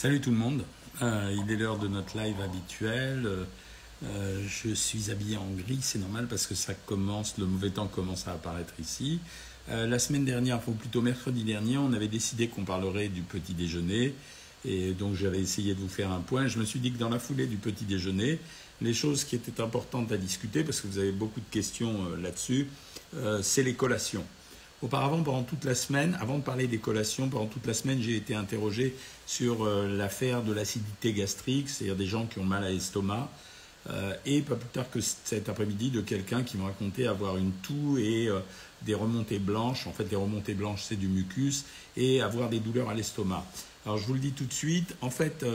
Salut tout le monde. Euh, il est l'heure de notre live habituel. Euh, je suis habillé en gris, c'est normal parce que ça commence, le mauvais temps commence à apparaître ici. Euh, la semaine dernière, ou plutôt mercredi dernier, on avait décidé qu'on parlerait du petit déjeuner. Et donc j'avais essayé de vous faire un point. Je me suis dit que dans la foulée du petit déjeuner, les choses qui étaient importantes à discuter, parce que vous avez beaucoup de questions là-dessus, c'est les collations. Auparavant, pendant toute la semaine, avant de parler des collations, pendant toute la semaine, j'ai été interrogé sur euh, l'affaire de l'acidité gastrique, c'est-à-dire des gens qui ont mal à l'estomac, euh, et pas plus tard que cet après-midi, de quelqu'un qui me racontait avoir une toux et euh, des remontées blanches. En fait, des remontées blanches, c'est du mucus, et avoir des douleurs à l'estomac. Alors, je vous le dis tout de suite, en fait,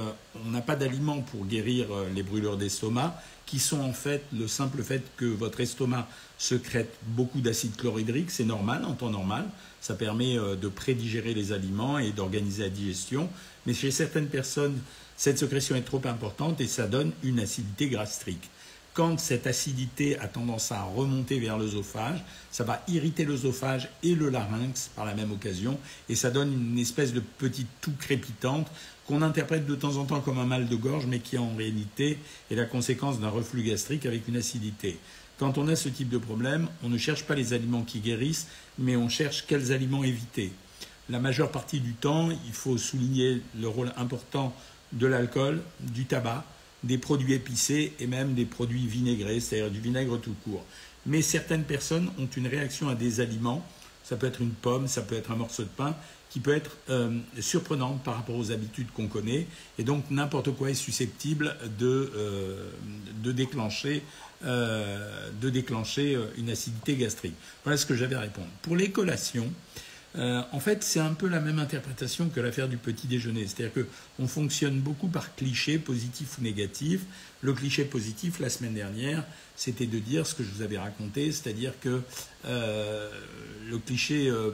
on n'a pas d'aliments pour guérir les brûlures d'estomac qui sont en fait le simple fait que votre estomac secrète beaucoup d'acide chlorhydrique, c'est normal en temps normal, ça permet euh, de prédigérer les aliments et d'organiser la digestion, mais chez certaines personnes, cette sécrétion est trop importante et ça donne une acidité gastrique. Quand cette acidité a tendance à remonter vers l'œsophage, ça va irriter l'œsophage et le larynx par la même occasion, et ça donne une espèce de petite toux crépitante qu'on interprète de temps en temps comme un mal de gorge, mais qui en réalité est la conséquence d'un reflux gastrique avec une acidité. Quand on a ce type de problème, on ne cherche pas les aliments qui guérissent, mais on cherche quels aliments éviter. La majeure partie du temps, il faut souligner le rôle important de l'alcool, du tabac, des produits épicés et même des produits vinaigrés, c'est-à-dire du vinaigre tout court. Mais certaines personnes ont une réaction à des aliments, ça peut être une pomme, ça peut être un morceau de pain, qui peut être euh, surprenante par rapport aux habitudes qu'on connaît. Et donc n'importe quoi est susceptible de, euh, de déclencher, euh, de déclencher une acidité gastrique. Voilà ce que j'avais à répondre. Pour les collations, euh, en fait, c'est un peu la même interprétation que l'affaire du petit déjeuner. C'est-à-dire qu'on fonctionne beaucoup par cliché, positif ou négatif. Le cliché positif, la semaine dernière, c'était de dire ce que je vous avais raconté, c'est-à-dire que euh, le cliché, euh,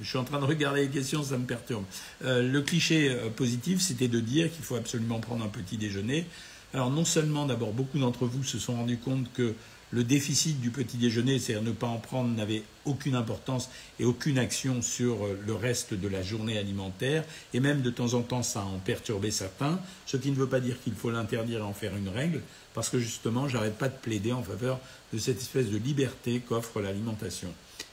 je suis en train de regarder les questions, ça me perturbe. le cliché positif, c'était de dire qu'il faut absolument prendre un petit déjeuner. Alors non seulement, d'abord, beaucoup d'entre vous se sont rendus compte que le déficit du petit déjeuner, c'est-à-dire ne pas en prendre, n'avait aucune importance et aucune action sur euh, le reste de la journée alimentaire, et même de temps en temps ça en perturbé certains, ce qui ne veut pas dire qu'il faut l'interdire et en faire une règle, parce que justement, j'arrête pas de plaider en faveur de cette espèce de liberté qu'offre l'alimentation.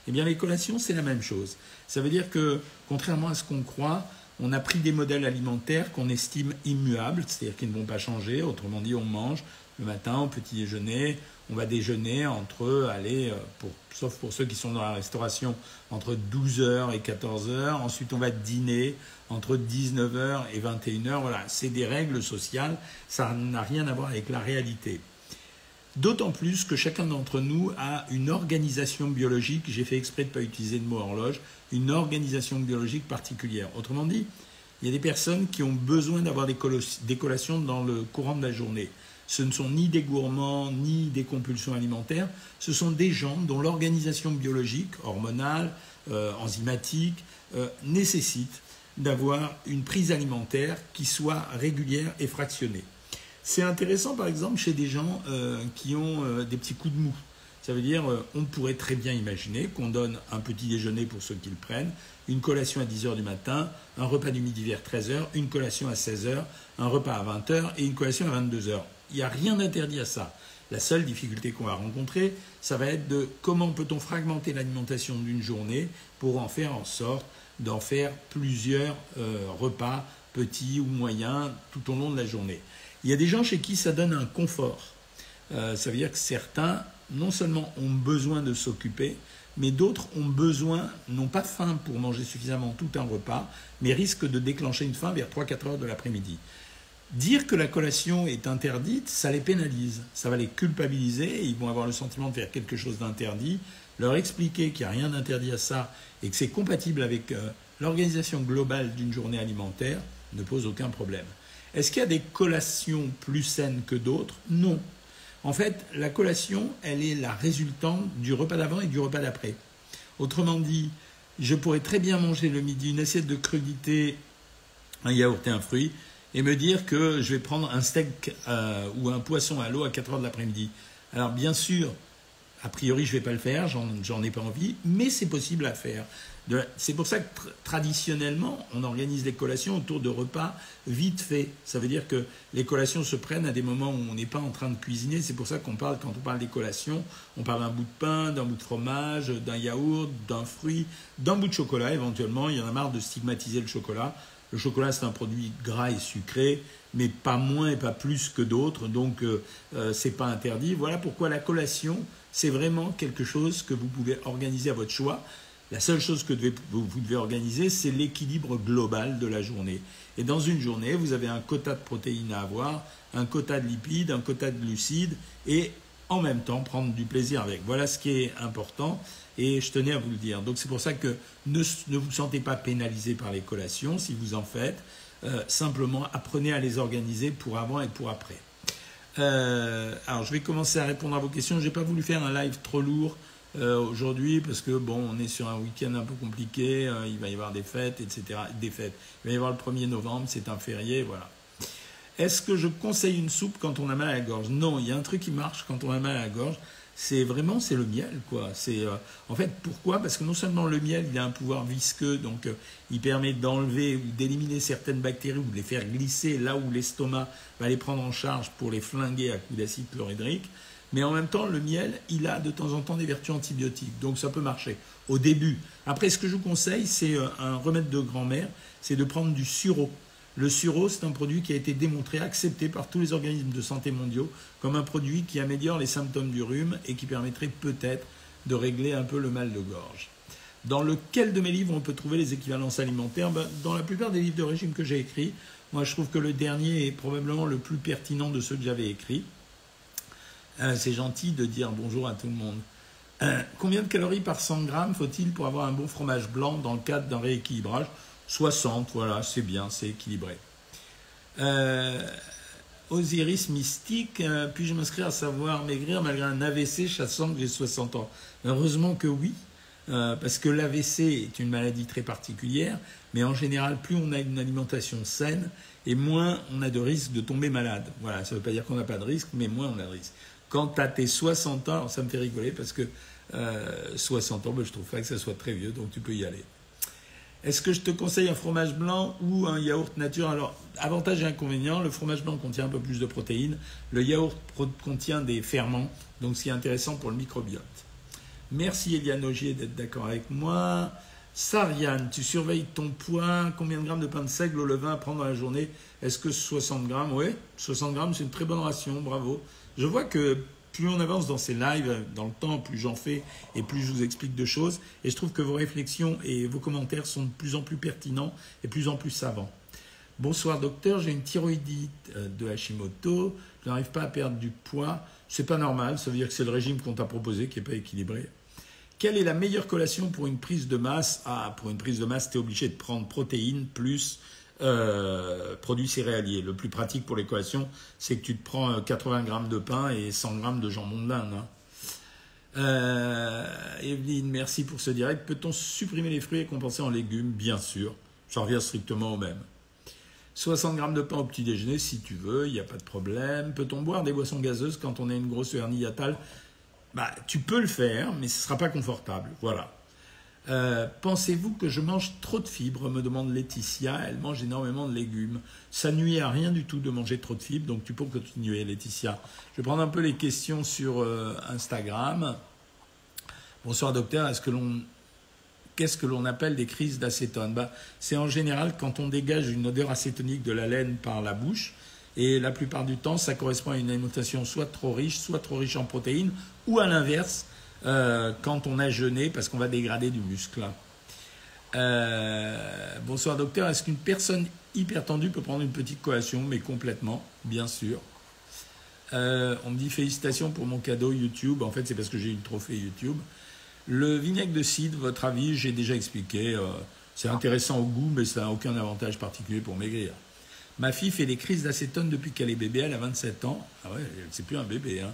Eh bien, les collations, c'est la même chose. Ça veut dire que, contrairement à ce qu'on croit, on a pris des modèles alimentaires qu'on estime immuables, c'est-à-dire qu'ils ne vont pas changer. Autrement dit, on mange le matin au petit déjeuner, on va déjeuner entre, allez, euh, sauf pour ceux qui sont dans la restauration, entre 12h et 14h. Ensuite, on va dîner entre 19h et 21h. Voilà, c'est des règles sociales. Ça n'a rien à voir avec la réalité. D'autant plus que chacun d'entre nous a une organisation biologique, j'ai fait exprès de ne pas utiliser le mot horloge, une organisation biologique particulière. Autrement dit, il y a des personnes qui ont besoin d'avoir des collations dans le courant de la journée. Ce ne sont ni des gourmands, ni des compulsions alimentaires, ce sont des gens dont l'organisation biologique, hormonale, euh, enzymatique, euh, nécessite d'avoir une prise alimentaire qui soit régulière et fractionnée. C'est intéressant par exemple chez des gens euh, qui ont des petits coups de mou. Ça veut dire, on pourrait très bien imaginer qu'on donne un petit déjeuner pour ceux qui le prennent, une collation à 10h du matin, un repas du midi vers 13h, une collation à 16h, un repas à 20h et une collation à 22h. Il n'y a rien d'interdit à ça. La seule difficulté qu'on va rencontrer, ça va être de comment peut-on fragmenter l'alimentation d'une journée pour en faire en sorte d'en faire plusieurs euh, repas, petits ou moyens, tout au long de la journée. Il y a des gens chez qui ça donne un confort. Euh, ça veut dire que certains, non seulement ont besoin de s'occuper, mais d'autres ont besoin, n'ont pas faim pour manger suffisamment tout un repas, mais risquent de déclencher une faim vers 3-4 heures de l'après-midi. Dire que la collation est interdite, ça les pénalise, ça va les culpabiliser, ils vont avoir le sentiment de faire quelque chose d'interdit, leur expliquer qu'il n'y a rien d'interdit à ça et que c'est compatible avec euh, l'organisation globale d'une journée alimentaire ne pose aucun problème. Est-ce qu'il y a des collations plus saines que d'autres? Non. En fait, la collation, elle est la résultante du repas d'avant et du repas d'après. Autrement dit, je pourrais très bien manger le midi une assiette de crudité, un yaourt et un fruit, et me dire que je vais prendre un steak euh, ou un poisson à l'eau à 4 heures de l'après-midi. Alors bien sûr, A priori, je ne vais pas le faire, j'en ai pas envie, mais c'est possible à faire. C'est pour ça que traditionnellement, on organise les collations autour de repas vite faits. Ça veut dire que les collations se prennent à des moments où on n'est pas en train de cuisiner. C'est pour ça qu'on parle, quand on parle des collations, on parle d'un bout de pain, d'un bout de fromage, d'un yaourt, d'un fruit, d'un bout de chocolat éventuellement. Il y en a marre de stigmatiser le chocolat. Le chocolat, c'est un produit gras et sucré, mais pas moins et pas plus que d'autres, donc euh, euh, c'est pas interdit. Voilà pourquoi la collation, c'est vraiment quelque chose que vous pouvez organiser à votre choix. La seule chose que vous, devez organiser, c'est l'équilibre global de la journée. Et dans une journée, vous avez un quota de protéines à avoir, un quota de lipides, un quota de glucides, et en même temps prendre du plaisir avec. Voilà ce qui est important, et je tenais à vous le dire. Donc c'est pour ça que ne, vous sentez pas pénalisé par les collations si vous en faites. Euh, simplement, apprenez à les organiser pour avant et pour après. Euh, alors, je vais commencer à répondre à vos questions. Je n'ai pas voulu faire un live trop lourd euh, aujourd'hui parce que bon, on est sur un week-end un peu compliqué, il va y avoir des fêtes, etc. Des fêtes. Il va y avoir le 1er novembre, c'est un férié, voilà. Est-ce que je conseille une soupe quand on a mal à la gorge? Non, il y a un truc qui marche quand on a mal à la gorge. C'est vraiment c'est le miel quoi. C'est euh, en fait pourquoi? Parce que non seulement le miel il a un pouvoir visqueux donc il permet d'enlever ou d'éliminer certaines bactéries ou de les faire glisser là où l'estomac va les prendre en charge pour les flinguer à coup d'acide chlorhydrique. Mais en même temps, le miel, il a de temps en temps des vertus antibiotiques. Donc ça peut marcher au début. Après, ce que je vous conseille, c'est euh, un remède de grand-mère, c'est de prendre du sureau. Le sureau, c'est un produit qui a été démontré, accepté par tous les organismes de santé mondiaux comme un produit qui améliore les symptômes du rhume et qui permettrait peut-être de régler un peu le mal de gorge. Dans lequel de mes livres on peut trouver les équivalences alimentaires? Ben, Dans la plupart des livres de régime que j'ai écrits, moi je trouve que le dernier est probablement le plus pertinent de ceux que j'avais écrits. Euh, c'est gentil de dire bonjour à tout le monde. Euh, combien de calories par 100 grammes faut-il pour avoir un bon fromage blanc dans le cadre d'un rééquilibrage? 60, voilà, c'est bien, c'est équilibré. Euh, Osiris Mystique, puis-je m'inscrire à savoir maigrir malgré un AVC chassant que j'ai 60 ans? Heureusement que oui, parce que l'AVC est une maladie très particulière, mais en général, plus on a une alimentation saine, et moins on a de risque de tomber malade. Voilà, ça ne veut pas dire qu'on n'a pas de risque, mais moins on a de risque. Quand tu as tes 60 ans, ça me fait rigoler parce que 60 euh, ans, ben, je trouve pas que ça soit très vieux, donc tu peux y aller. Est-ce que je te conseille un fromage blanc ou un yaourt nature? Alors, avantage et inconvénient, le fromage blanc contient un peu plus de protéines, le yaourt contient des ferments, donc c'est intéressant pour le microbiote. Merci Eliane Augier d'être d'accord avec moi. Sariane, tu surveilles ton poids, combien de grammes de pain de seigle au levain à prendre dans la journée? Est-ce que 60 grammes? Oui, 60 grammes, c'est une très bonne ration, bravo. Je vois que plus on avance dans ces lives, dans le temps, plus j'en fais et plus je vous explique de choses. Et je trouve que vos réflexions et vos commentaires sont de plus en plus pertinents et de plus en plus savants. Bonsoir docteur, j'ai une thyroïdite euh, de Hashimoto, je n'arrive pas à perdre du poids. C'est pas normal, ça veut dire que c'est le régime qu'on t'a proposé qui n'est pas équilibré. Quelle est la meilleure collation pour une prise de masse? Ah, pour une prise de masse, tu es obligé de prendre protéines plus euh, produits céréaliers. Le plus pratique pour collations, c'est que tu te prends 80 euh, grammes de pain et 100 grammes de jambon de dinde. Hein. Euh, Evelyne, merci pour ce direct. Peut-on supprimer les fruits et compenser en légumes? Bien sûr. J'en reviens strictement au même. 60 grammes de pain au petit déjeuner, si tu veux, il n'y a pas de problème. Peut-on boire des boissons gazeuses quand on a une grosse hernie hiatale bah, Tu peux le faire, mais ce ne sera pas confortable. Voilà. Euh, pensez-vous que je mange trop de fibres me demande Laetitia. Elle mange énormément de légumes. Ça nuit à rien du tout de manger trop de fibres, donc tu peux continuer, Laetitia. Je vais prendre un peu les questions sur euh, Instagram. Bonsoir docteur, est-ce que l'on qu'est-ce que l'on appelle des crises d'acétone? Bah, C'est en général quand on dégage une odeur acétonique de la laine par la bouche. Et la plupart du temps, ça correspond à une alimentation soit trop riche, soit trop riche en protéines, ou à l'inverse, euh, quand on a jeûné parce qu'on va dégrader du muscle. Euh, bonsoir docteur, est-ce qu'une personne hyper tendue peut prendre une petite collation Mais complètement, bien sûr. Euh, on me dit félicitations pour mon cadeau YouTube. En fait, c'est parce que j'ai eu le trophée YouTube. Le vinaigre de cidre, votre avis, j'ai déjà expliqué. c'est intéressant au goût, mais ça n'a aucun avantage particulier pour maigrir. Ma fille fait des crises d'acétone depuis qu'elle est bébé, elle a 27 ans. Ah ouais, c'est plus un bébé. Hein.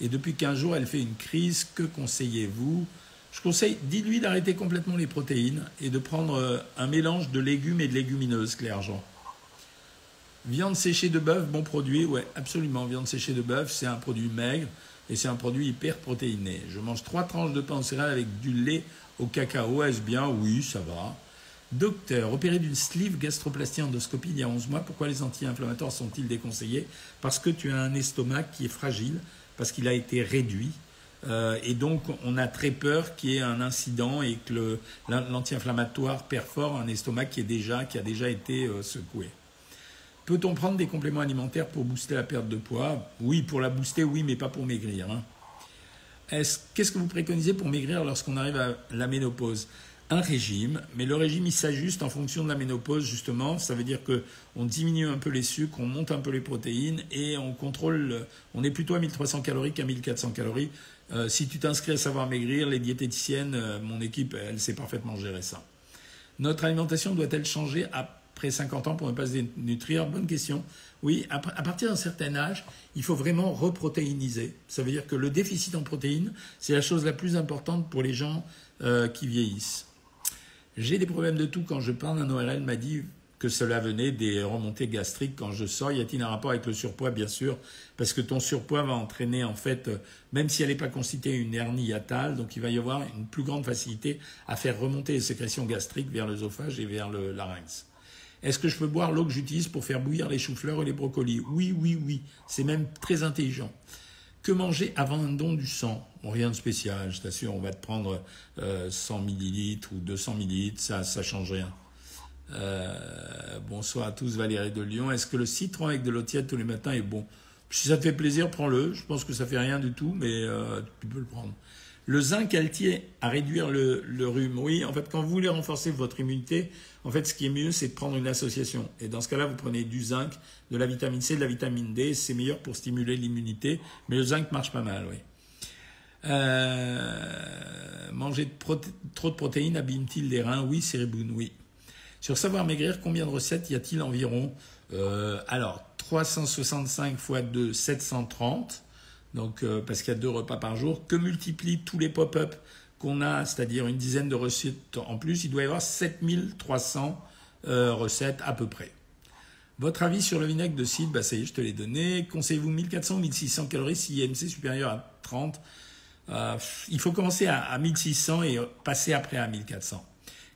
Et depuis 15 jours, elle fait une crise. Que conseillez-vous? Je conseille, dites-lui d'arrêter complètement les protéines et de prendre euh, un mélange de légumes et de légumineuses, Claire Jean. Viande séchée de bœuf, bon produit, ouais, absolument. Viande séchée de bœuf, c'est un produit maigre. et c'est un produit hyper protéiné. Je mange trois tranches de pain céréales avec du lait au cacao. Est-ce bien? Oui, ça va. Docteur, opéré d'une sleeve gastroplastie endoscopie il y a 11 mois, pourquoi les anti-inflammatoires sont-ils déconseillés? Parce que tu as un estomac qui est fragile, parce qu'il a été réduit. Euh, et donc, on a très peur qu'il y ait un incident et que l'anti-inflammatoire perfore un estomac qui, a déjà été euh, secoué. Peut-on prendre des compléments alimentaires pour booster la perte de poids? Oui, pour la booster, oui, mais pas pour maigrir. Hein. Qu'est-ce que vous préconisez pour maigrir lorsqu'on arrive à la ménopause? Un régime, mais le régime il s'ajuste en fonction de la ménopause justement. Ça veut dire qu'on diminue un peu les sucres, on monte un peu les protéines et on contrôle. On est plutôt à 1300 calories qu'à 1400 calories. Euh, si tu t'inscris à savoir maigrir, les diététiciennes, euh, mon équipe, elle sait parfaitement gérer ça. Notre alimentation doit-elle changer après 50 ans pour ne pas se dénutrir? Bonne question. Oui, à, partir d'un certain âge, il faut vraiment reprotéiniser. Ça veut dire que le déficit en protéines, c'est la chose la plus importante pour les gens euh, qui vieillissent. J'ai des problèmes de tout. Quand je parle, un ORL m'a dit que cela venait des remontées gastriques quand je sors. Y a-t-il un rapport avec le surpoids? Bien sûr, parce que ton surpoids va entraîner, en fait, euh, même si elle n'est pas constituée une hernie hiatale, donc il va y avoir une plus grande facilité à faire remonter les sécrétions gastriques vers l'œsophage et vers le larynx. Est-ce que je peux boire l'eau que j'utilise pour faire bouillir les choux-fleurs et les brocolis? Oui, oui, oui. C'est même très intelligent. Que manger avant un don du sang? Rien de spécial, je t'assure, on va te prendre 100 euh, millilitres ou 200 millilitres, ça ça change rien. Euh, bonsoir à tous, Valérie de Lyon. Est-ce que le citron avec de l'eau tiède tous les matins est bon? Si ça te fait plaisir, prends-le. Je pense que ça fait rien du tout, mais euh, tu peux le prendre. Le zinc altier à réduire le, rhume. Oui, en fait, quand vous voulez renforcer votre immunité, en fait, ce qui est mieux, c'est de prendre une association. Et dans ce cas-là, vous prenez du zinc, de la vitamine C, de la vitamine D. C'est meilleur pour stimuler l'immunité. Mais le zinc marche pas mal, oui. Euh, manger trop de protéines abîme-t-il les reins? Oui, Cériboune, oui. Sur savoir maigrir, combien de recettes y a-t-il environ? Euh, Alors, 365 x 2, 730 donc euh, parce qu'il y a deux repas par jour, que multiplie tous les pop-up qu'on a, c'est-à-dire une dizaine de recettes en plus, il doit y avoir 7300 euh, recettes à peu près. Votre avis sur le vinaigre de cidre, bah ça y est, je te l'ai donné. Conseillez-vous 1400 ou 1600 calories si IMC supérieur à 30 euh, Il faut commencer à, à, 1600 et passer après à 1400.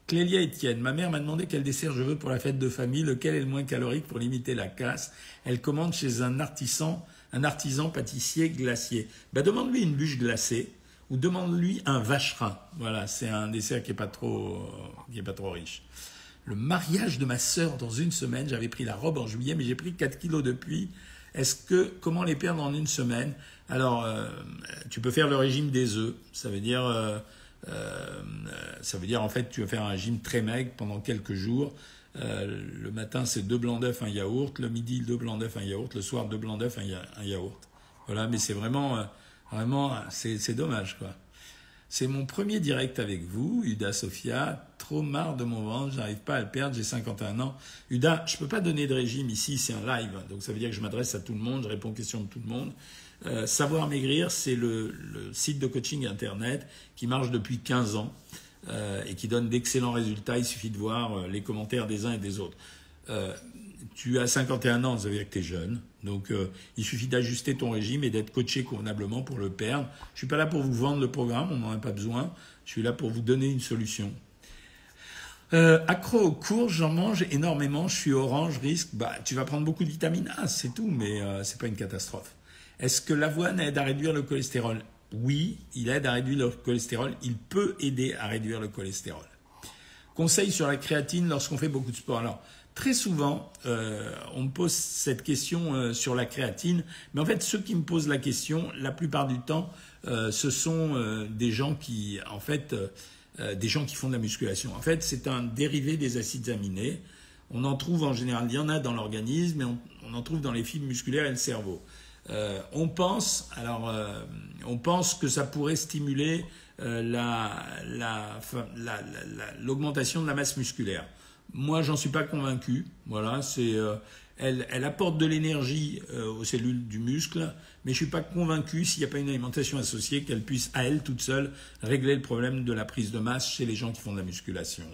Clélia Etienne, ma mère m'a demandé quel dessert je veux pour la fête de famille, lequel est le moins calorique pour limiter la casse? Elle commande chez un artisan un artisan pâtissier glacier. Ben, demande-lui une bûche glacée ou demande-lui un vacherin. Voilà, c'est un dessert qui n'est pas, trop, qui est pas trop riche. Le mariage de ma sœur dans une semaine, j'avais pris la robe en juillet, mais j'ai pris 4 kilos depuis. Est-ce que, comment les perdre en une semaine? Alors, euh, tu peux faire le régime des œufs. Ça veut dire, euh, euh, ça veut dire en fait, tu vas faire un régime très maigre pendant quelques jours. Euh, le matin, c'est deux blancs d'œufs, un yaourt. Le midi, deux blancs d'œufs, un yaourt. Le soir, deux blancs d'œufs, un, yaourt. Voilà, mais c'est vraiment, euh, vraiment, c'est dommage, quoi. C'est mon premier direct avec vous, Uda Sofia. Trop marre de mon ventre, j'arrive pas à le perdre, j'ai 51 ans. Uda, je peux pas donner de régime ici, c'est un live, donc ça veut dire que je m'adresse à tout le monde, je réponds aux questions de tout le monde. Euh, Savoir Maigrir, c'est le, le, site de coaching internet qui marche depuis 15 ans. Euh, et qui donne d'excellents résultats. Il suffit de voir euh, les commentaires des uns et des autres. Euh, tu as 51 ans, ça veut dire que tu es jeune. Donc il suffit d'ajuster ton régime et d'être coaché convenablement pour le perdre. Je suis pas là pour vous vendre le programme, on n'en a pas besoin. Je suis là pour vous donner une solution. accro aux courges, j'en mange énormément. Je suis orange, risque. Bah, tu vas prendre beaucoup de vitamine A, c'est tout, mais ce c'est pas une catastrophe. Est-ce que l'avoine aide à réduire le cholestérol? Oui, il aide à réduire le cholestérol. Il peut aider à réduire le cholestérol. Conseil sur la créatine lorsqu'on fait beaucoup de sport. Alors, très souvent, euh, on me pose cette question euh, sur la créatine, mais en fait, ceux qui me posent la question, la plupart du temps, euh, ce sont des gens qui, en fait, des gens qui font de la musculation. En fait, c'est un dérivé des acides aminés. On en trouve en général, il y en a dans l'organisme, mais on en trouve dans les fibres musculaires et le cerveau. Euh, on pense, alors, euh, on pense que ça pourrait stimuler euh, l'augmentation de la masse musculaire. Moi, j'en suis pas convaincu. Voilà, c'est, elle, apporte de l'énergie aux cellules du muscle, mais je suis pas convaincu s'il n'y a pas une alimentation associée qu'elle puisse à elle toute seule régler le problème de la prise de masse chez les gens qui font de la musculation.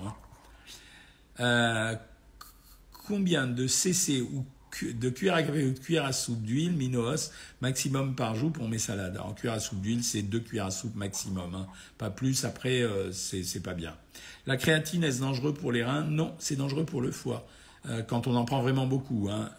Hein. combien de CC ou de cuillère à à soupe d'huile, Minoos, maximum par jour pour mes salades. En cuillère à soupe d'huile, c'est deux cuillères à soupe maximum, hein. pas plus. Après, euh, c'est pas bien. La créatine, est-ce dangereux pour les reins? Non, c'est dangereux pour le foie euh, quand on en prend vraiment beaucoup. Hein.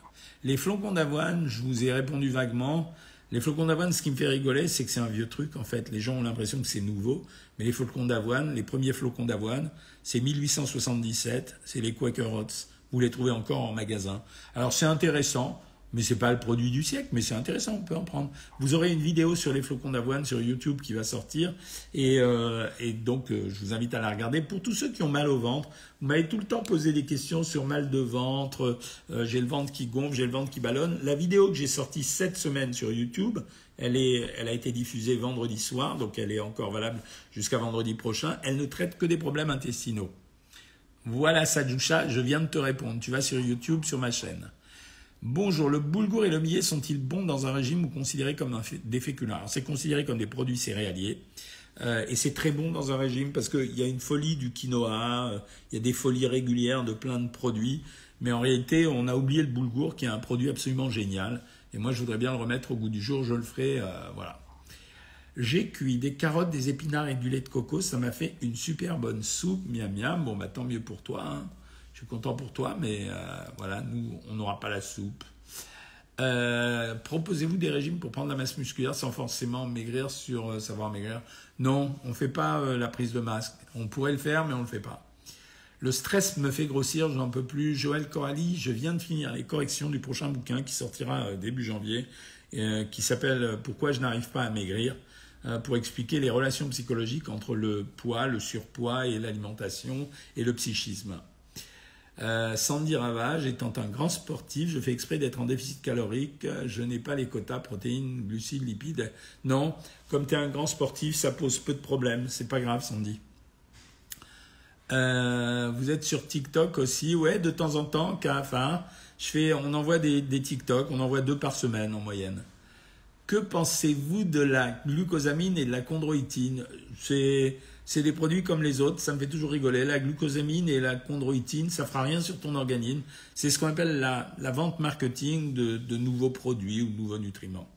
Les flocons d'avoine, je vous ai répondu vaguement. Les flocons d'avoine, ce qui me fait rigoler, c'est que c'est un vieux truc en fait. Les gens ont l'impression que c'est nouveau, mais les flocons d'avoine, les premiers flocons d'avoine, c'est 1877, c'est les Quaker Oats. Vous les trouvez encore en magasin. Alors c'est intéressant, mais c'est pas le produit du siècle, mais c'est intéressant, on peut en prendre. Vous aurez une vidéo sur les flocons d'avoine sur YouTube qui va sortir, et, euh, donc euh, je vous invite à la regarder. Pour tous ceux qui ont mal au ventre, vous m'avez tout le temps posé des questions sur mal de ventre, euh, j'ai le ventre qui gonfle, j'ai le ventre qui ballonne. La vidéo que j'ai sortie cette semaine sur YouTube, elle, est, elle a été diffusée vendredi soir, donc elle est encore valable jusqu'à vendredi prochain. Elle ne traite que des problèmes intestinaux. Voilà Sadjoucha, je viens de te répondre. Tu vas sur YouTube, sur ma chaîne. Bonjour, le boulgour et le millet sont-ils bons dans un régime ou considérés comme des féculents? Alors c'est considéré comme des produits céréaliers. Euh, et c'est très bon dans un régime parce qu'il y a une folie du quinoa, euh, il y a des folies régulières de plein de produits. Mais en réalité, on a oublié le boulgour qui est un produit absolument génial. Et moi, je voudrais bien le remettre au goût du jour. Je le ferai. Euh, voilà. J'ai cuit des carottes, des épinards et du lait de coco. Ça m'a fait une super bonne soupe. Miam miam. Bon, bah tant mieux pour toi. Hein. Je suis content pour toi, mais euh, voilà, nous, on n'aura pas la soupe. Euh, proposez-vous des régimes pour prendre la masse musculaire sans forcément maigrir sur euh, savoir maigrir? Non, on ne fait pas la prise de masse. On pourrait le faire, mais on ne le fait pas. Le stress me fait grossir, je n'en peux plus. Joël Coralie, je viens de finir les corrections du prochain bouquin qui sortira début janvier, qui s'appelle Pourquoi je n'arrive pas à maigrir? Euh, pour expliquer les relations psychologiques entre le poids, le surpoids et l'alimentation et le psychisme. Euh, Sandy Ravage, étant un grand sportif, je fais exprès d'être en déficit calorique, je n'ai pas les quotas protéines, glucides, lipides. Non, comme tu es un grand sportif, ça pose peu de problèmes, c'est pas grave Sandy. Euh, vous êtes sur TikTok aussi, ouais, de temps en temps, enfin, je fais, on envoie des, des TikTok, on envoie deux par semaine en moyenne. Que pensez-vous de la glucosamine et de la chondroïtine? C'est, des produits comme les autres, ça me fait toujours rigoler. La glucosamine et la chondroïtine, ça fera rien sur ton organisme. C'est ce qu'on appelle la, vente marketing de, nouveaux produits ou de nouveaux nutriments.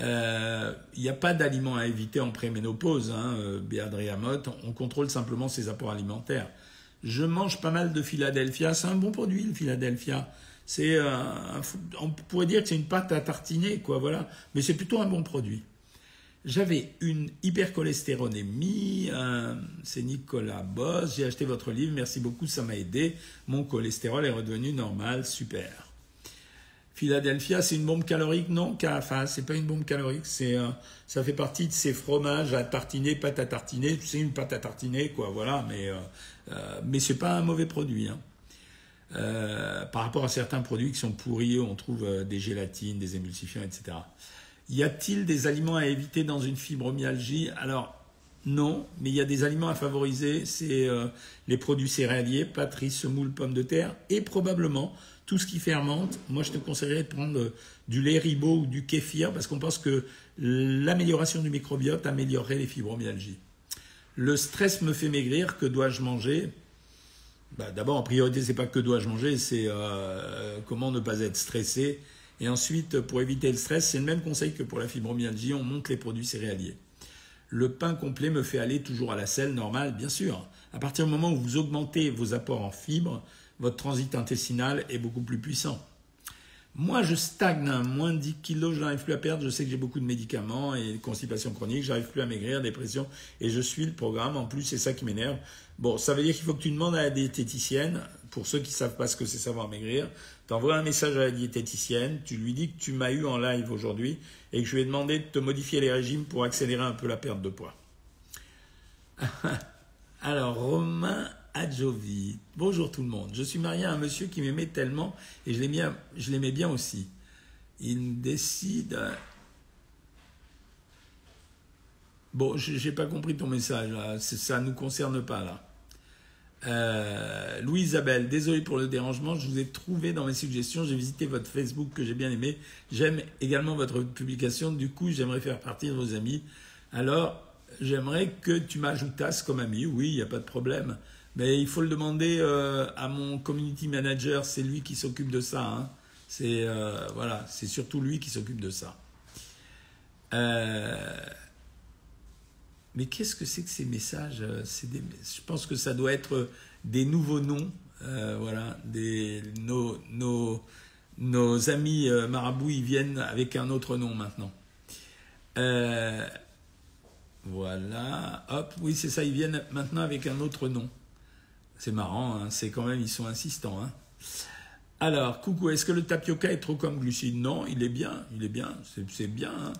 Il euh, n'y a pas d'aliments à éviter en préménopause, hein, euh, Béadria Motte. On contrôle simplement ses apports alimentaires. Je mange pas mal de Philadelphia. C'est un bon produit, le Philadelphia. C'est on pourrait dire que c'est une pâte à tartiner, quoi, voilà. Mais c'est plutôt un bon produit. J'avais une hypercholestéronémie, c'est Nicolas Boss, j'ai acheté votre livre, merci beaucoup, ça m'a aidé. Mon cholestérol est redevenu normal, super. Philadelphia, c'est une bombe calorique? Non, enfin, c'est pas une bombe calorique. C'est, ça fait partie de ces fromages à tartiner, pâte à tartiner. C'est une pâte à tartiner, quoi, voilà. Mais, euh, euh, mais c'est pas un mauvais produit. Hein. Euh, par rapport à certains produits qui sont pourris, on trouve euh, des gélatines, des émulsifiants, etc. Y a-t-il des aliments à éviter dans une fibromyalgie? Alors, non, mais il y a des aliments à favoriser, c'est euh, les produits céréaliers, pâtes, riz, semoule, pommes de terre, et probablement tout ce qui fermente. Moi, je te conseillerais de prendre du lait ribot ou du kéfir, parce qu'on pense que l'amélioration du microbiote améliorerait les fibromyalgies. Le stress me fait maigrir, que dois-je manger? Bah, D'abord, en priorité, c'est pas que dois-je manger, c'est euh, comment ne pas être stressé. Et ensuite, pour éviter le stress, c'est le même conseil que pour la fibromyalgie, on monte les produits céréaliers. Le pain complet me fait aller toujours à la selle normale, bien sûr. À partir du moment où vous augmentez vos apports en fibres, votre transit intestinal est beaucoup plus puissant. Moi, je stagne, à moins de 10 kilos, je n'arrive plus à perdre. Je sais que j'ai beaucoup de médicaments et constipation chronique, j'arrive plus à maigrir, dépression, et je suis le programme. En plus, c'est ça qui m'énerve. Bon, ça veut dire qu'il faut que tu demandes à la diététicienne, pour ceux qui ne savent pas ce que c'est savoir maigrir, tu envoies un message à la diététicienne, tu lui dis que tu m'as eu en live aujourd'hui et que je lui ai demandé de te modifier les régimes pour accélérer un peu la perte de poids. Alors, Romain Adjovi. Bonjour tout le monde. Je suis marié à un monsieur qui m'aimait tellement et je l'aimais bien aussi. Il décide. Bon, j'ai pas compris ton message. Ça ne nous concerne pas là. Euh, Louis Isabelle, désolé pour le dérangement, je vous ai trouvé dans mes suggestions, j'ai visité votre Facebook que j'ai bien aimé, j'aime également votre publication, du coup j'aimerais faire partie de vos amis. Alors, j'aimerais que tu m'ajoutasses comme ami, oui, il n'y a pas de problème. Mais il faut le demander euh, à mon community manager, c'est lui qui s'occupe de ça. Hein. C'est euh, voilà, c'est surtout lui qui s'occupe de ça. Euh, mais qu'est-ce que c'est que ces messages Je pense que ça doit être des nouveaux noms. voilà, des, nos, nos, nos amis marabouts, ils viennent avec un autre nom maintenant. voilà, hop, oui, c'est ça, ils viennent maintenant avec un autre nom. C'est marrant, hein, c'est quand même, ils sont insistants. Hein. Alors, coucou, est-ce que le tapioca est trop comme glucide Non, il est bien, il est bien, c'est bien. Hein.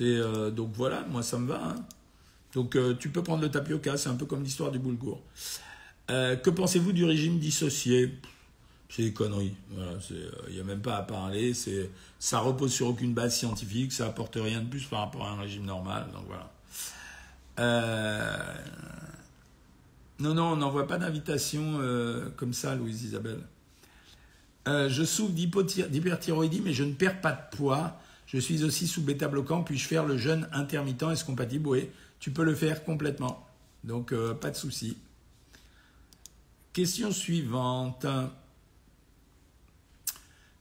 Euh, donc voilà, moi ça me va. Donc euh, tu peux prendre le tapioca, c'est un peu comme l'histoire du boulgour. Euh, que pensez-vous du régime dissocié? C'est des conneries. Il n'y a même pas à parler. Ça repose sur aucune base scientifique. Ça apporte rien de plus par rapport à un régime normal. Donc voilà. Non, non, on n'envoie pas d'invitation comme ça, Louise Isabelle. Euh, je souffre d'hyperthyroïdie, mais je ne perds pas de poids. Je suis aussi sous bêta-bloquant. Puis-je faire le jeûne intermittent Est-ce compatible Oui, tu peux le faire complètement. Donc, euh, pas de souci. Question suivante.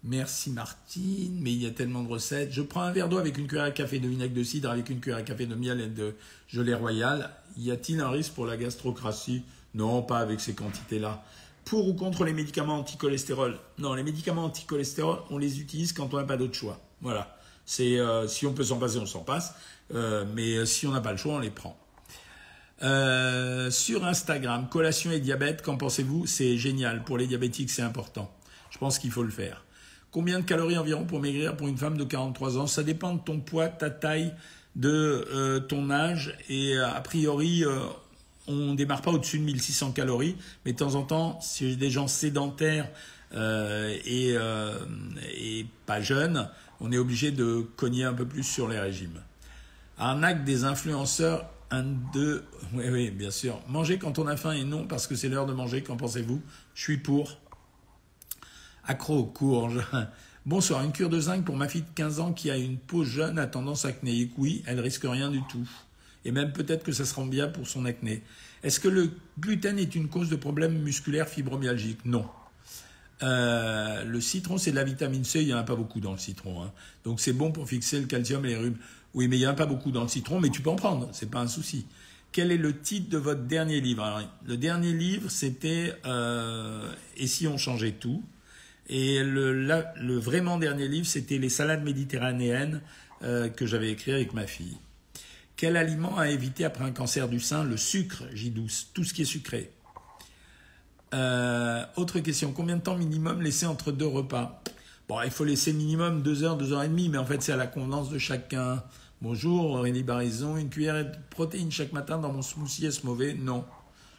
Merci Martine, mais il y a tellement de recettes. Je prends un verre d'eau avec une cuillère à café de vinaigre de cidre, avec une cuillère à café de miel et de gelée royale. Y a-t-il un risque pour la gastrocratie? Non, pas avec ces quantités-là pour ou contre les médicaments anti-cholestérol? Non, les médicaments anti-cholestérol, on les utilise quand on n'a pas d'autre choix. Voilà. Euh, si on peut s'en passer, on s'en passe. Euh, mais euh, si on n'a pas le choix, on les prend. sur Instagram, collation et diabète, qu'en pensez-vous? C'est génial. Pour les diabétiques, c'est important. Je pense qu'il faut le faire. Combien de calories environ pour maigrir pour une femme de 43 ans? Ça dépend de ton poids, ta taille, de ton âge. Et a priori, on ne démarre pas au-dessus de 1600 calories, mais de temps en temps, si j'ai des gens sédentaires euh, euh, et, pas jeunes, on est obligé de cogner un peu plus sur les régimes. Arnaque des influenceurs, un, deux, oui, oui, bien sûr. Manger quand on a faim et non parce que c'est l'heure de manger, qu'en pensez-vous? Je suis pour. Accro courge. Bonsoir, une cure de zinc pour ma fille de 15 ans qui a une peau jeune à tendance acnéique. Oui, elle risque rien du tout et même peut-être que ça sera bien pour son acné. Est-ce que le gluten est une cause de problèmes musculaires fibromyalgiques? Non. Euh, le citron, c'est de la vitamine C, il n'y en a pas beaucoup dans le citron. Hein. Donc c'est bon pour fixer le calcium et les rhumes. Oui, mais il n'y en a pas beaucoup dans le citron, mais tu peux en prendre, c'est pas un souci. Quel est le titre de votre dernier livre? Le dernier livre, c'était euh, Et si on changeait tout? Et le, vraiment dernier livre, c'était Les salades méditerranéennes euh, que j'avais écrit avec ma fille. Quel aliment à éviter après un cancer du sein Le sucre, J12, tout ce qui est sucré? Euh, autre question, combien de temps minimum laisser entre deux repas? Bon, il faut laisser minimum deux heures, deux heures et demie, mais en fait c'est à la convenance de chacun. Bonjour, Aurélie Barison, une cuillère de protéines chaque matin dans mon smoothie, est-ce mauvais? Non,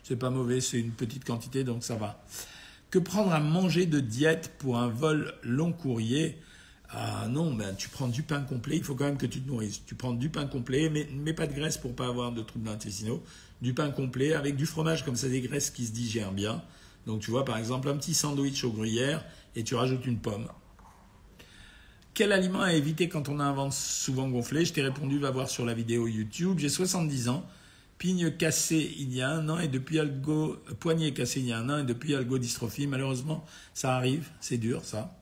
c'est pas mauvais, c'est une petite quantité, donc ça va. Que prendre à manger de diète pour un vol long courrier? Ah non, ben, tu prends du pain complet, il faut quand même que tu te nourrisses. Tu prends du pain complet, mais, pas de graisse pour pas avoir de troubles intestinaux. Du pain complet avec du fromage, comme ça, des graisses qui se digèrent bien. Donc tu vois, par exemple, un petit sandwich au gruyère et tu rajoutes une pomme. Quel aliment à éviter quand on a un ventre souvent gonflé? Je t'ai répondu, va voir sur la vidéo YouTube. J'ai 70 ans, pigne cassé il y a un an et depuis algo, poignet cassé il y a un an et depuis algodystrophie. Malheureusement, ça arrive, c'est dur ça.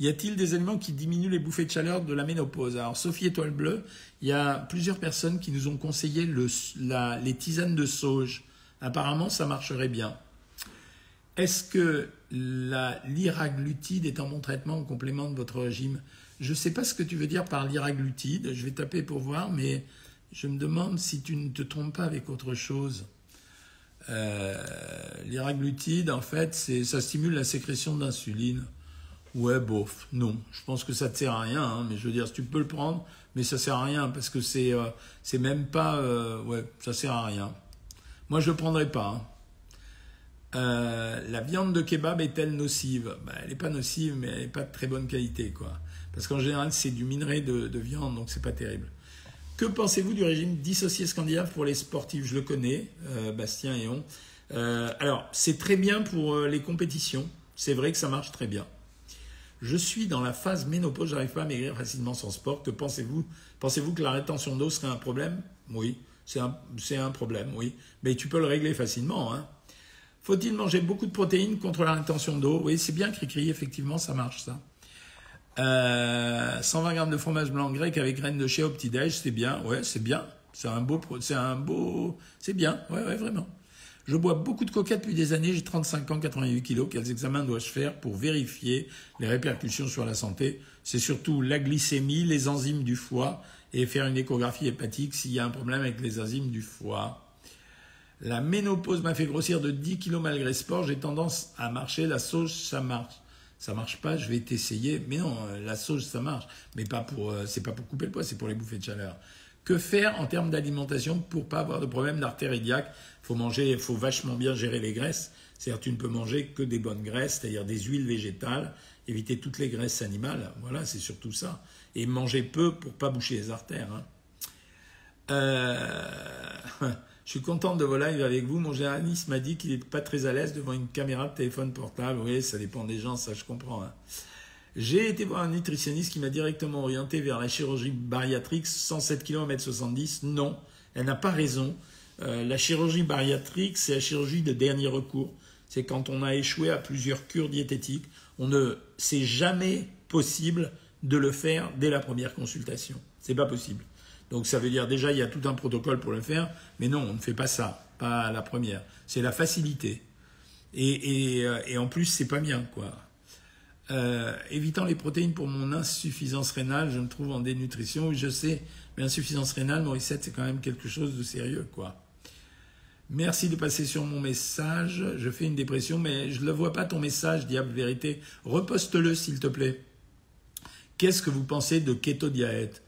Y a-t-il des aliments qui diminuent les bouffées de chaleur de la ménopause? Alors, Sophie Étoile Bleue, il y a plusieurs personnes qui nous ont conseillé les tisanes de sauge. Apparemment, ça marcherait bien. Est-ce que l'iraglutide est un bon traitement en complément de votre régime? Je ne sais pas ce que tu veux dire par l'iraglutide. Je vais taper pour voir, mais je me demande si tu ne te trompes pas avec autre chose. Euh, l'iraglutide, en fait, ça stimule la sécrétion d'insuline. Ouais, bof, non. Je pense que ça te sert à rien, hein, mais je veux dire, tu peux le prendre, mais ça sert à rien parce que c'est euh, c'est même pas, euh, ouais, ça sert à rien. Moi, je le prendrais pas. Hein. Euh, la viande de kebab est-elle nocive? Ben, Elle n'est pas nocive, mais elle n'est pas de très bonne qualité, quoi. Parce qu'en général, c'est du minerai de, de viande, donc c'est pas terrible. Que pensez-vous du régime dissocié scandinave pour les sportifs? Je le connais, Bastien et on. alors, c'est très bien pour les compétitions. C'est vrai que ça marche très bien. Je suis dans la phase ménopause, j'arrive pas à maigrir facilement sans sport. Que pensez-vous? Pensez-vous que la rétention d'eau serait un problème? Oui, c'est un, problème, oui. Mais tu peux le régler facilement. Hein. Faut-il manger beaucoup de protéines contre la rétention d'eau? Oui, c'est bien, Cricri, effectivement, ça marche ça. Euh, 120 grammes de fromage blanc grec avec graines de chia au petit-déj, c'est bien. Ouais, c'est bien. C'est un beau, c'est un beau, c'est bien. Ouais, ouais, vraiment. Je bois beaucoup de coca depuis des années, j'ai 35 ans, 88 kilos. Quels examens dois-je faire pour vérifier les répercussions sur la santé? C'est surtout la glycémie, les enzymes du foie et faire une échographie hépatique s'il y a un problème avec les enzymes du foie. La ménopause m'a fait grossir de 10 kilos malgré sport. J'ai tendance à marcher. La sauge, ça marche. Ça marche pas, je vais t'essayer. Mais non, la sauge, ça marche. Mais pas pour, euh, c'est pas pour couper le poids, c'est pour les bouffées de chaleur. Que faire en termes d'alimentation pour pas avoir de problème d'artère iliaque? Faut manger, faut vachement bien gérer les graisses. C'est-à-dire, tu ne peux manger que des bonnes graisses, c'est-à-dire des huiles végétales, éviter toutes les graisses animales. Voilà, c'est surtout ça. Et manger peu pour pas boucher les artères. Hein. Euh, je suis contente de vos lives avec vous. Mon généraliste m'a dit qu'il n'est pas très à l'aise devant une caméra de téléphone portable. Oui, ça dépend des gens, ça je comprends. Hein. J'ai été voir un nutritionniste qui m'a directement orienté vers la chirurgie bariatrique, 107 km 70. Non, elle n'a pas raison. Euh, la chirurgie bariatrique, c'est la chirurgie de dernier recours. C'est quand on a échoué à plusieurs cures diététiques. On ne, c'est jamais possible de le faire dès la première consultation. C'est pas possible. Donc ça veut dire déjà il y a tout un protocole pour le faire, mais non, on ne fait pas ça, pas la première. C'est la facilité. Et, euh, en plus, c'est pas bien, quoi. Euh, évitant les protéines pour mon insuffisance rénale, je me trouve en dénutrition. Je sais, mais insuffisance rénale, Morissette, c'est quand même quelque chose de sérieux, quoi. Merci de passer sur mon message. Je fais une dépression, mais je ne le vois pas ton message, diable vérité. Reposte-le, s'il te plaît. Qu'est-ce que vous pensez de keto diète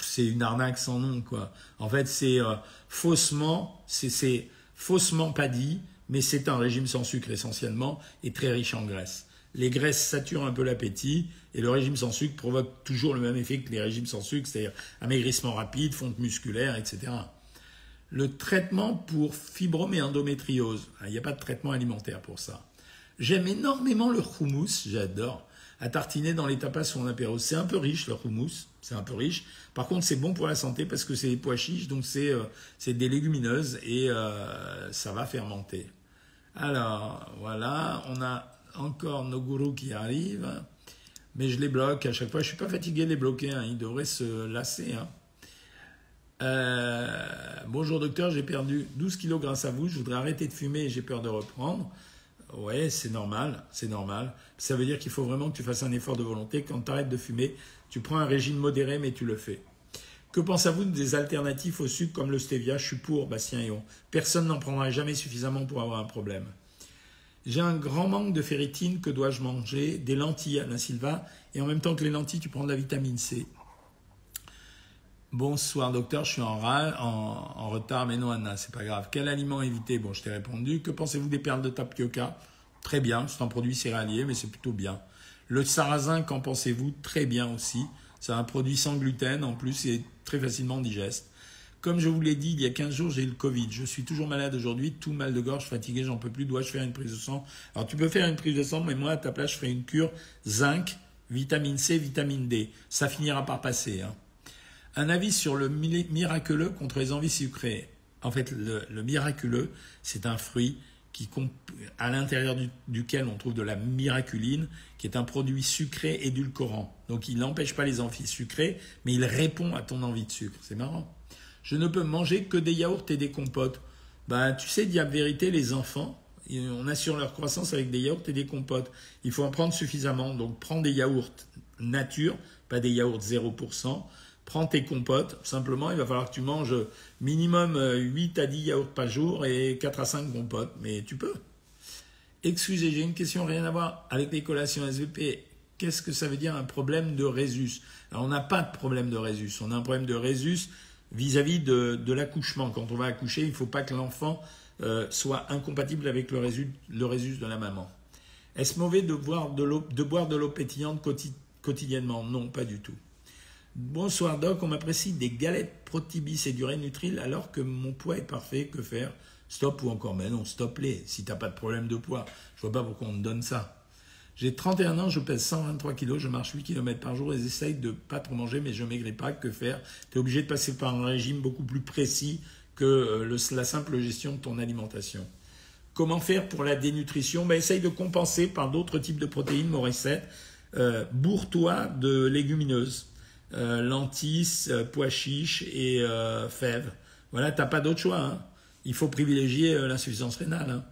C'est une arnaque sans nom, quoi. En fait, c'est euh, faussement, c'est faussement pas dit, mais c'est un régime sans sucre essentiellement et très riche en graisse. Les graisses saturent un peu l'appétit et le régime sans sucre provoque toujours le même effet que les régimes sans sucre, c'est-à-dire amaigrissement rapide, fonte musculaire, etc le traitement pour fibrome et endométriose. Ah, il n'y a pas de traitement alimentaire pour ça. J'aime énormément le houmous, j'adore. À tartiner dans les tapas ou en apéro. C'est un peu riche le houmous, c'est un peu riche. Par contre, c'est bon pour la santé parce que c'est des pois chiches, donc c'est euh, des légumineuses et euh, ça va fermenter. Alors, voilà, on a encore nos gourous qui arrivent, mais je les bloque à chaque fois. Je suis pas fatigué de les bloquer, hein. ils devraient se lasser. Hein. Euh, bonjour docteur, j'ai perdu 12 kilos grâce à vous. Je voudrais arrêter de fumer et j'ai peur de reprendre. Ouais, c'est normal, c'est normal. Ça veut dire qu'il faut vraiment que tu fasses un effort de volonté. Quand tu arrêtes de fumer, tu prends un régime modéré, mais tu le fais. Que pensez-vous des alternatives au sucre comme le stevia? Je suis pour, Bastien et on. Personne n'en prendra jamais suffisamment pour avoir un problème. J'ai un grand manque de ferritine, que dois-je manger? Des lentilles, Alain Silva, et en même temps que les lentilles, tu prends de la vitamine C. Bonsoir docteur, je suis en, retard, mais non Anna, c'est pas grave. Quel aliment éviter? Bon, je t'ai répondu. Que pensez-vous des perles de tapioca? Très bien, c'est un produit céréalier, mais c'est plutôt bien. Le sarrasin, qu'en pensez-vous? Très bien aussi. C'est un produit sans gluten, en plus, c'est très facilement digeste. Comme je vous l'ai dit, il y a 15 jours, j'ai eu le Covid. Je suis toujours malade aujourd'hui, tout mal de gorge, fatigué, j'en peux plus. Dois-je faire une prise de sang? Alors, tu peux faire une prise de sang, mais moi, à ta place, je ferai une cure zinc, vitamine C, vitamine D. Ça finira par passer. Hein. Un avis sur le miraculeux contre les envies sucrées. En fait, le, miraculeux, c'est un fruit qui, à l'intérieur duquel on trouve de la miraculine, qui est un produit sucré édulcorant. Donc il n'empêche pas les envies sucrées, mais il répond à ton envie de sucre. C'est marrant. Je ne peux manger que des yaourts et des compotes. Ben, tu sais, diable vérité, les enfants, on assure leur croissance avec des yaourts et des compotes. Il faut en prendre suffisamment. Donc prends des yaourts nature, pas des yaourts 0% prends tes compotes, simplement, il va falloir que tu manges minimum 8 euh, à 10 yaourts par jour et 4 à 5 compotes, mais tu peux. Excusez, j'ai une question rien à voir avec les collations SVP. Qu'est-ce que ça veut dire un problème de résus? Alors, on n'a pas de problème de résus, on a un problème de résus vis-à-vis de, l'accouchement. Quand on va accoucher, il ne faut pas que l'enfant euh, soit incompatible avec le résus, le résus de la maman. Est-ce mauvais de boire de l'eau pétillante quotidiennement? Non, pas du tout. Bonsoir Doc, on m'apprécie des galettes Protibis et du Rénutril alors que mon poids est parfait. Que faire? Stop ou encore Mais non, stop-les si t'as pas de problème de poids. Je vois pas pourquoi on me donne ça. J'ai 31 ans, je pèse 123 kilos, je marche 8 km par jour et j'essaye de pas trop manger, mais je maigris pas. Que faire? Tu es obligé de passer par un régime beaucoup plus précis que euh, la simple gestion de ton alimentation. Comment faire pour la dénutrition? Ben, Essaye de compenser par d'autres types de protéines, Morissette. euh, bourre-toi de légumineuses, lentilles, euh, pois chiches et euh, fèves. Voilà, t'as pas d'autre choix. Hein. Il faut privilégier euh, l'insuffisance rénale. hein.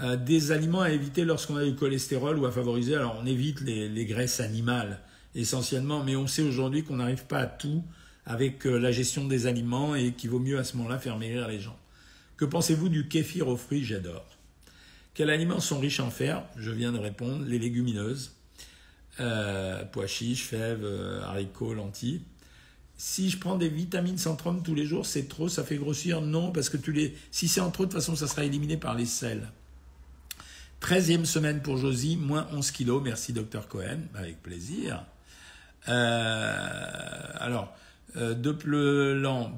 Euh, des aliments à éviter lorsqu'on a du cholestérol ou à favoriser. Alors, on évite les, les graisses animales essentiellement, mais on sait aujourd'hui qu'on n'arrive pas à tout avec euh, la gestion des aliments et qu'il vaut mieux à ce moment-là faire maigrir les gens. Que pensez-vous du kéfir aux fruits? J'adore. Quels aliments sont riches en fer? Je viens de répondre. Les légumineuses, euh, pois chiches, fèves, euh, haricots, lentilles. Si je prends des vitamines centrum tous les jours, c'est trop, ça fait grossir Non, parce que tu les... si c'est en trop, de toute façon, ça sera éliminé par les sels. 13e semaine pour Josie, moins 11 kilos. Merci, docteur Cohen. Avec plaisir. Euh, alors, euh, de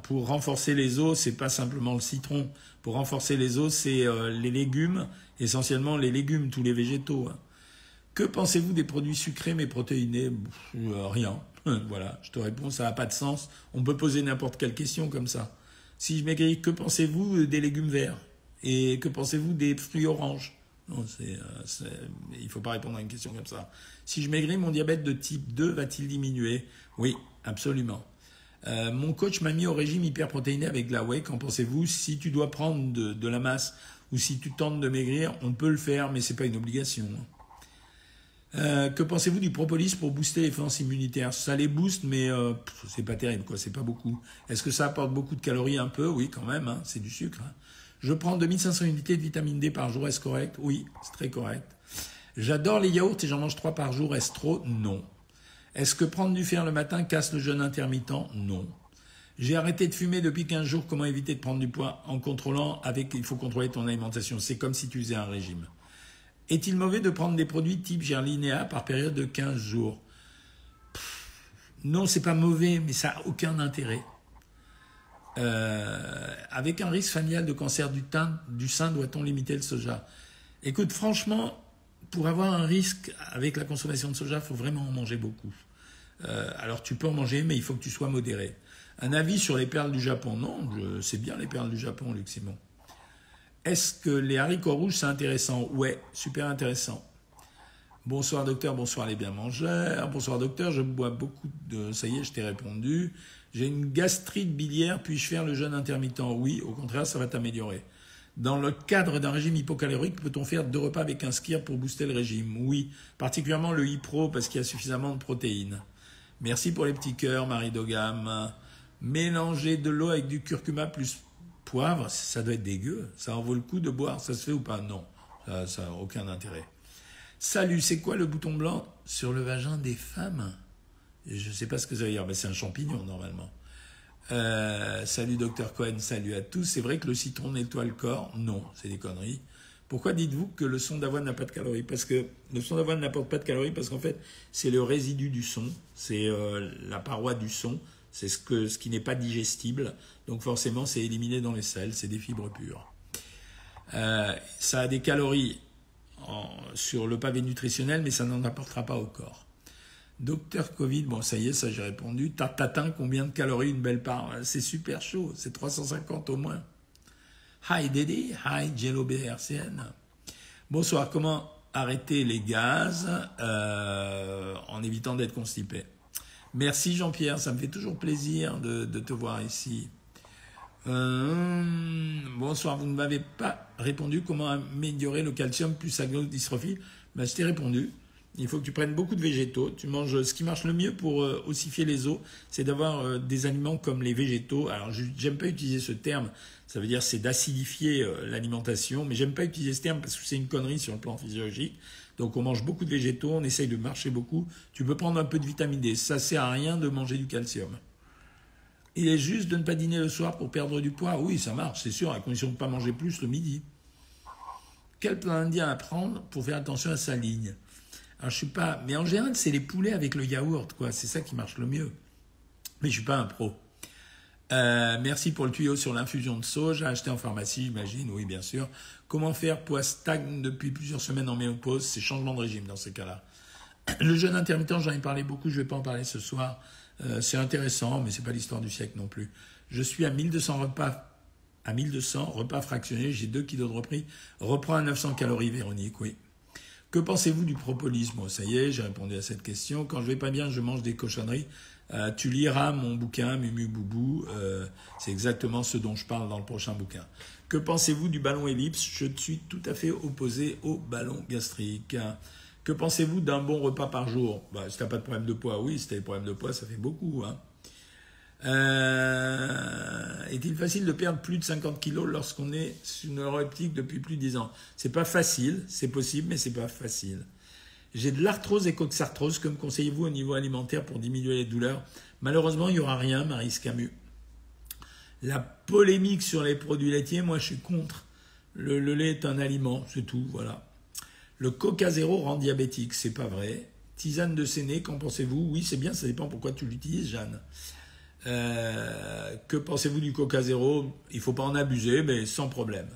pour renforcer les os, c'est pas simplement le citron. Pour renforcer les os, c'est les légumes, essentiellement les légumes, tous les végétaux. hein. Que pensez-vous des produits sucrés mais protéinés? Euh, Rien. voilà, je te réponds, ça n'a pas de sens. On peut poser n'importe quelle question comme ça. Si je m'écris, que pensez-vous des légumes verts? Et que pensez-vous des fruits oranges? Euh, il ne faut pas répondre à une question comme ça. Si je maigris, mon diabète de type 2 va-t-il diminuer? Oui, absolument. Euh, mon coach m'a mis au régime hyperprotéiné avec de la whey. Qu'en pensez-vous? Si tu dois prendre de, de la masse ou si tu tentes de maigrir, on peut le faire, mais c'est pas une obligation. Euh, que pensez-vous du propolis pour booster les défenses immunitaires? Ça les booste, mais euh, c'est pas terrible, quoi. C'est pas beaucoup. Est-ce que ça apporte beaucoup de calories? Un peu, oui, quand même. hein, c'est du sucre. hein. Je prends 2500 unités de vitamine D par jour. Est-ce correct? Oui, c'est très correct. J'adore les yaourts et j'en mange trois par jour. Est-ce trop? Non. Est-ce que prendre du fer le matin casse le jeûne intermittent? Non. J'ai arrêté de fumer depuis 15 jours. Comment éviter de prendre du poids En contrôlant avec. Il faut contrôler ton alimentation? C'est comme si tu faisais un régime. Est-il mauvais de prendre des produits type Gerlinéa par période de 15 jours? Pff, Non, c'est pas mauvais, mais ça n'a aucun intérêt. Euh, avec un risque familial de cancer du, sein, doit-on limiter le soja? Écoute, franchement, pour avoir un risque avec la consommation de soja, il faut vraiment en manger beaucoup. Euh, alors tu peux en manger, mais il faut que tu sois modéré. Un avis sur les perles du Japon? Non, sais bien les perles du Japon, Luc Simon. Est-ce que les haricots rouges, c'est intéressant? Ouais, super intéressant. Bonsoir docteur, bonsoir les bien mangeurs. Bonsoir docteur, je bois beaucoup de... Ça y est, je t'ai répondu. J'ai une gastrite biliaire, puis-je faire le jeûne intermittent? Oui, au contraire, ça va t'améliorer. Dans le cadre d'un régime hypocalorique, peut-on faire deux repas avec un skier pour booster le régime? Oui, particulièrement le Hypro parce qu'il y a suffisamment de protéines. Merci pour les petits cœurs, Marie Dogam. Mélanger de l'eau avec du curcuma plus poivre, ça doit être dégueu. Ça en vaut le coup de boire, ça se fait ou pas? Non, ça n'a aucun intérêt. Salut, c'est quoi le bouton blanc sur le vagin des femmes? Je ne sais pas ce que ça veut dire, mais c'est un champignon normalement. Euh, salut docteur Cohen, salut à tous. C'est vrai que le citron nettoie le corps? Non, c'est des conneries. Pourquoi dites-vous que le son d'avoine n'a pas de calories? Parce que le son d'avoine n'apporte pas de calories parce qu'en fait, c'est le résidu du son, c'est euh, la paroi du son, c'est ce, qui n'est pas digestible. Donc forcément, c'est éliminé dans les selles, c'est des fibres pures. Euh, ça a des calories sur le pavé nutritionnel, mais ça n'en apportera pas au corps. Docteur Covid, bon ça y est, ça j'ai répondu. T'atteins combien de calories une belle part? C'est super chaud, c'est 350 au moins. Hi Daddy, hi Jello BRCN. Bonsoir, comment arrêter les gaz euh, en évitant d'être constipé? Merci Jean-Pierre, ça me fait toujours plaisir de, te voir ici. Euh, bonsoir, vous ne m'avez pas répondu comment améliorer le calcium plus la dystrophie. Ben, je t'ai répondu. Il faut que tu prennes beaucoup de végétaux. Tu manges ce qui marche le mieux pour euh, ossifier les os, c'est d'avoir euh, des aliments comme les végétaux. Alors, j'aime pas utiliser ce terme. Ça veut dire c'est d'acidifier l'alimentation, mais j'aime pas utiliser ce terme parce que c'est une connerie sur le plan physiologique. Donc, on mange beaucoup de végétaux, on essaye de marcher beaucoup. Tu peux prendre un peu de vitamine D. Ça sert à rien de manger du calcium. Il est juste de ne pas dîner le soir pour perdre du poids. Oui, ça marche, c'est sûr, à condition de ne pas manger plus le midi. Quel plan indien à prendre pour faire attention à sa ligne? Alors, je suis pas. Mais en général, c'est les poulets avec le yaourt, quoi. C'est ça qui marche le mieux. Mais je suis pas un pro. Euh, merci pour le tuyau sur l'infusion de sauge, acheté en pharmacie, j'imagine. Oui, bien sûr. Comment faire poids stagne depuis plusieurs semaines en ménopause? C'est changement de régime dans ces cas-là. Le jeûne intermittent, j'en ai parlé beaucoup, je ne vais pas en parler ce soir. Euh, c'est intéressant, mais c'est pas l'histoire du siècle non plus. Je suis à 1200 repas, à 1200 repas fractionnés, j'ai 2 kilos de repris. Reprends à 900 calories, Véronique, oui. Que pensez-vous du propolis Bon, ça y est, j'ai répondu à cette question. Quand je vais pas bien, je mange des cochonneries. Euh, tu liras mon bouquin, Mumu Boubou. Euh, c'est exactement ce dont je parle dans le prochain bouquin. Que pensez-vous du ballon ellipse? Je suis tout à fait opposé au ballon gastrique. Que pensez-vous d'un bon repas par jour? Bah, Si tu pas de problème de poids, oui. Si tu as des problèmes de poids, ça fait beaucoup. Hein. Euh, est-il facile de perdre plus de 50 kilos lorsqu'on est sur une neuroleptique depuis plus de 10 ans? C'est pas facile, c'est possible, mais c'est pas facile. J'ai de l'arthrose et coxarthrose. Que me conseillez-vous au niveau alimentaire pour diminuer les douleurs? Malheureusement, il n'y aura rien, Marie Camus. La polémique sur les produits laitiers, moi je suis contre. Le, lait est un aliment, c'est tout, voilà. Le Coca Zéro rend diabétique, c'est pas vrai. Tisane de séné, qu'en pensez-vous? Oui, c'est bien, ça dépend pourquoi tu l'utilises, Jeanne. Euh, que pensez-vous du Coca Zéro Il faut pas en abuser, mais sans problème.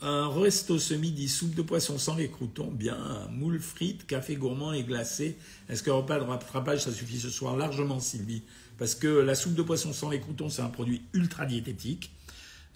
Un resto ce midi, soupe de poisson sans les croutons, bien. Moule frites, café gourmand et glacé. Est-ce qu'un repas de rattrapage, ça suffit ce soir? Largement, Sylvie. Parce que la soupe de poisson sans les croutons, c'est un produit ultra diététique.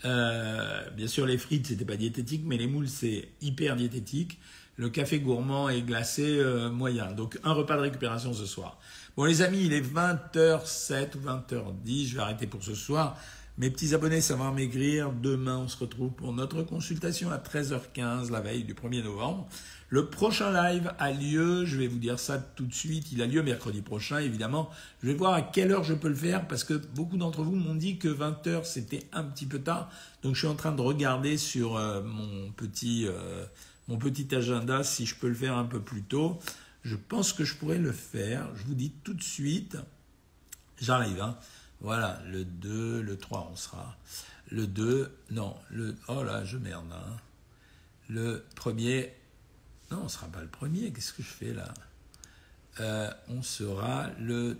Euh, bien sûr, les frites, c'était pas diététique, mais les moules, c'est hyper diététique. Le café gourmand et glacé euh, moyen. Donc, un repas de récupération ce soir. Bon, les amis, il est 20h07 ou 20h10. Je vais arrêter pour ce soir. Mes petits abonnés, ça va maigrir. Demain, on se retrouve pour notre consultation à 13h15, la veille du 1er novembre. Le prochain live a lieu, je vais vous dire ça tout de suite, il a lieu mercredi prochain, évidemment. Je vais voir à quelle heure je peux le faire, parce que beaucoup d'entre vous m'ont dit que 20h, c'était un petit peu tard. Donc, je suis en train de regarder sur euh, mon, petit, euh, mon petit agenda si je peux le faire un peu plus tôt. Je pense que je pourrais le faire. Je vous dis tout de suite. J'arrive, hein. Voilà, le 2, le 3, on sera. Le 2, non, le. Oh là, je merde. Hein. Le premier. Non, on ne sera pas le premier. Qu'est-ce que je fais là? Euh, On sera le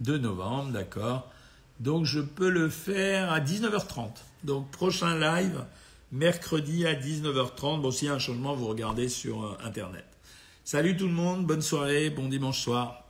2 novembre, d'accord? Donc je peux le faire à 19h30. Donc prochain live, mercredi à 19h30. Bon, s'il y a un changement, vous regardez sur euh, Internet. Salut tout le monde, bonne soirée, bon dimanche soir.